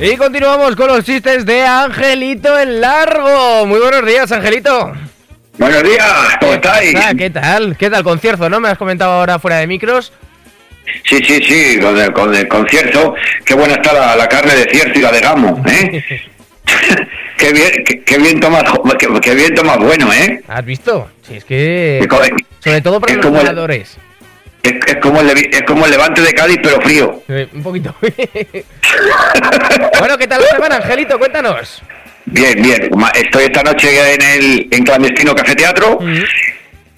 Y continuamos con los chistes de Angelito el Largo. Muy buenos días, Angelito. Buenos días, ¿cómo estáis? Ah, ¿Qué tal? ¿Qué tal concierto, no? Me has comentado ahora fuera de micros. Sí, sí, sí, con el, con el concierto. Qué buena está la, la carne de cierto y la de gamo, ¿eh? qué, bien, qué, qué viento más, jo- qué, más bueno, ¿eh? ¿Has visto? Sí, es que... Sobre todo para es los como ganadores. Es, es como el, es como el levante de Cádiz, pero frío. Eh, un poquito. bueno, ¿qué tal la semana, Angelito? Cuéntanos. Bien, bien. Estoy esta noche en el en clandestino Café Teatro,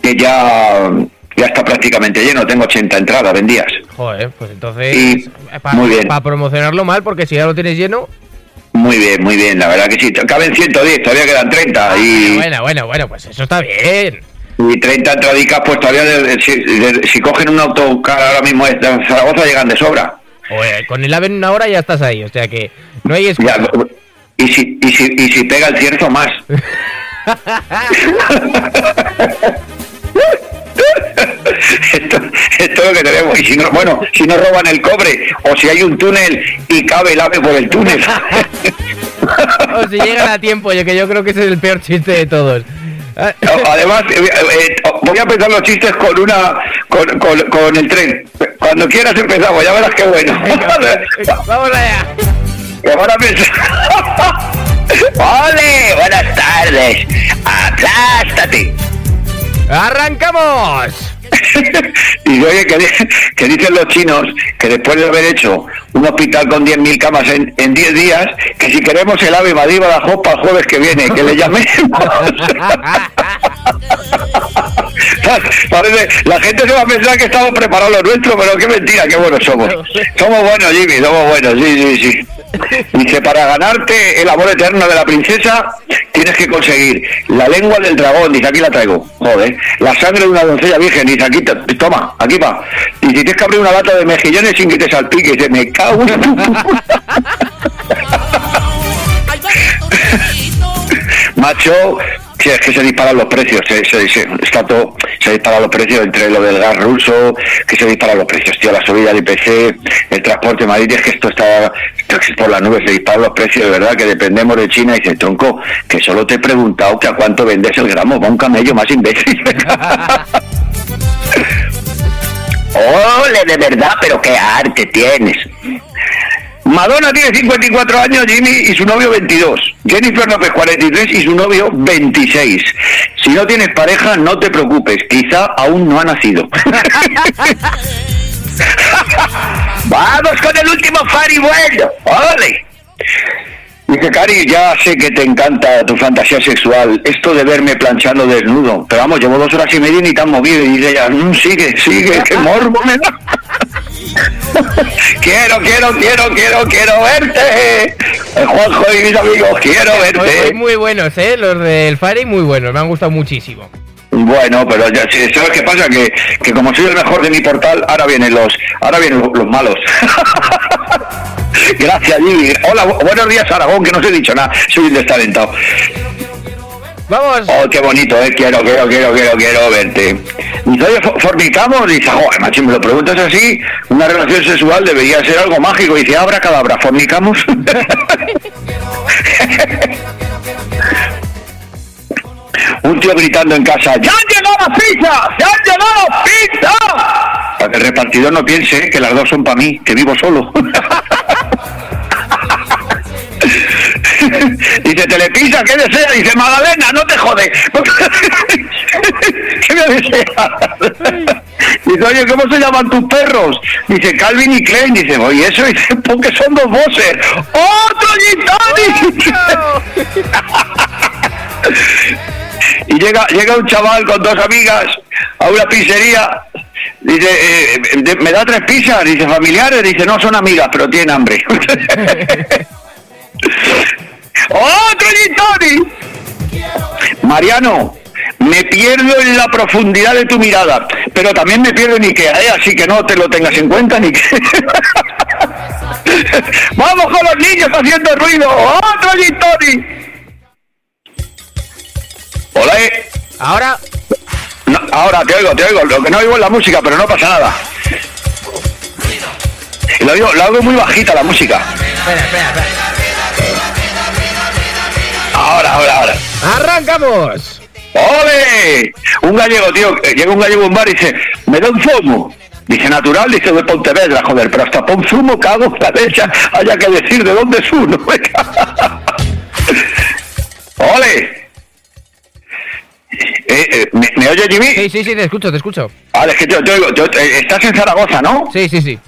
que ya, ya está prácticamente lleno. Tengo 80 entradas vendidas. Joder, pues entonces... Y- Para muy bien. promocionarlo mal, porque si ya lo tienes lleno... Muy bien, muy bien. La verdad que sí. Caben 110, todavía quedan 30. Y, Bueno, bueno, bueno, pues eso está bien. Y 30 entradicas, pues todavía, de- de- si, de- si cogen un autocar ahora mismo de Zaragoza, llegan de sobra. Con el AVE en una hora ya estás ahí, o sea que no hay excusa. Ya, y, si, y, si, y si pega el cierzo, más. esto, esto es lo que tenemos. Y si no, bueno, si no roban el cobre, o si hay un túnel y cabe el ave por el túnel. O si llegan a tiempo, yo que yo creo que ese es el peor chiste de todos. Ah, Además, eh, eh, voy a empezar los chistes con una con, con, con el tren. Cuando quieras empezamos, ya verás qué bueno. Vamos allá. Que van a pensar. ¡Ole! Buenas tardes. ¡Aplástate! ¡Arrancamos! y oye, que, di- que dicen los chinos que después de haber hecho un hospital con 10.000 camas en, en 10 días, que si queremos el ave Madrid Badajoz para el jueves que viene, que le llamemos. Parece, la gente se va a pensar que estamos preparados lo nuestro, pero qué mentira, qué buenos somos. Somos buenos, Jimmy, somos buenos, sí, sí, sí. Dice, para ganarte el amor eterno de la princesa, tienes que conseguir la lengua del dragón, dice, aquí la traigo, joder, la sangre de una doncella virgen, dice, aquí, te- toma, aquí va. Y si tienes que abrir una lata de mejillones sin que te salpique, dice, me cago en tu. Macho, si es que se disparan los precios, se, se- se- está todo, se disparan los precios entre lo del gas ruso, que se disparan los precios, tío, la subida del IPC, el transporte marítimo, es que esto está, por las nubes, se disparan los precios, de verdad, que dependemos de China, y dice, tronco, que solo te he preguntado que a cuánto vendes el gramo, va un camello más imbécil. Ole, de verdad, pero qué arte tienes. Madonna tiene 54 años, Jimmy, y su novio 22. Jennifer López 43 y su novio 26. Si no tienes pareja, no te preocupes, quizá aún no ha nacido. Vamos con el último Fari bueno. ¡Ole! Dice Cari, ya sé que te encanta tu fantasía sexual, esto de verme planchando desnudo, pero vamos, llevo dos horas y media y ni tan movido, y dice ella, "Mm, sigue, sigue, qué morbo me da. quiero, quiero, quiero, quiero, quiero verte. Eh, Juanjo y mis amigos, quiero hoy verte. muy buenos, ¿eh? Los del Fari, muy buenos, me han gustado muchísimo. Bueno, pero ya sí, ¿sabes qué pasa? Que, que como soy el mejor de mi portal, ahora vienen los, ahora vienen los, los malos. Gracias, Jimmy. Hola, bu- buenos días, Aragón, que no os he dicho nada, soy un destalentado. Vamos. Oh, qué bonito, eh. Quiero, quiero, quiero, quiero, quiero verte. Fo- fornicamos. Dice, joder, macho, me lo preguntas así. Una relación sexual debería ser algo mágico. Dice, abra cadabra, fornicamos. Un tío gritando en casa, ¡Ya han llegado las pizzas! ¡Ya han llegado las pizzas! Para que el repartidor no piense que las dos son para mí, que vivo solo. Dice, Telepisa, ¿qué desea? Dice, Magdalena, no te jode. ¿Qué me desea? Dice, oye, ¿cómo se llaman tus perros? Dice, Calvin y Klein. Dice, oye, eso, dice, porque son dos voces. ¡Otro Gitani! y llega, llega un chaval con dos amigas a una pizzería. Dice, eh, ¿me da tres pizzas? Dice, familiares. Dice, no, son amigas, pero tienen hambre. ¡Otro Gitani! Mariano, me pierdo en la profundidad de tu mirada, pero también me pierdo en Ikea, ¿eh? así que no te lo tengas en cuenta ni que... ¡Vamos con los niños haciendo ruido! ¡Otro Tony! Hola, ¿eh? Ahora. No, ahora te oigo, te oigo. Lo que no oigo es la música, pero no pasa nada. Lo oigo, lo oigo muy bajita la música. Espera, espera, espera. ¡Arrancamos! ¡Ole! Un gallego, tío, llega un gallego a un bar y dice, me da un zumo. Dice, natural, dice, de Pontevedra, joder, pero hasta pon zumo, cago en la leche, haya que decir de dónde es uno. ¡Ole! Eh, eh, ¿me, me oye Jimmy? Sí, sí, sí, te escucho, te escucho. Vale, es que yo, yo, yo- eh, estás en Zaragoza, ¿no? Sí, sí, sí.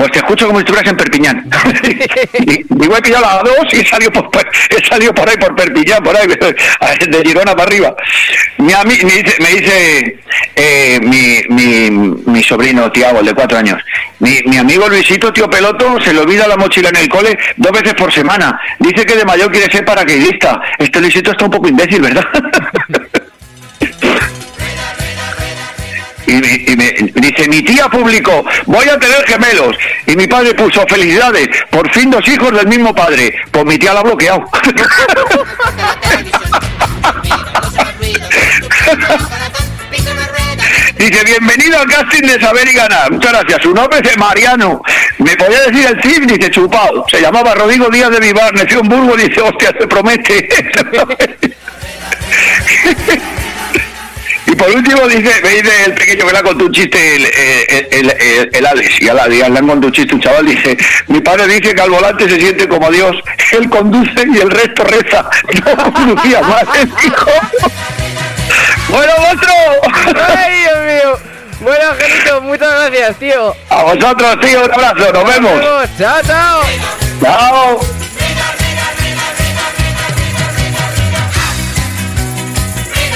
Pues te escucho como si estuvieras en Perpiñán. digo, he pillado la 2 y he salido por, he salido por ahí, por Perpiñán, por ahí, de Girona para arriba. Mi ami- me dice, me dice eh, mi, mi, mi sobrino Tiago, el de cuatro años, mi, mi amigo Luisito, tío Peloto, se le olvida la mochila en el cole dos veces por semana. Dice que de mayor quiere ser paracaidista. Este Luisito está un poco imbécil, ¿verdad? Y, dice, mi tía publicó, voy a tener gemelos. Y mi padre puso, felicidades, por fin dos hijos del mismo padre. Pues mi tía la ha bloqueado. Dice, bienvenido al casting de Saber y Ganar. Muchas gracias. Su nombre es Mariano. ¿Me podía decir el CIF? Dice, chupado. Se llamaba Rodrigo Díaz de Vivar. Nació en Burgos. Dice, hostia, se promete. Por último dice, me dice el pequeño que le ha contado un chiste el, el, el, Alex, y a la le han contado un chiste un chaval, dice, mi padre dice que al volante se siente como Dios, él conduce y el resto reza. No conducía más, él dijo. Bueno, otro. ¡Ay, Dios mío! Bueno, Angelito, muchas gracias, tío. A vosotros, tío, un abrazo, nos vemos. Chao, chao. Chao.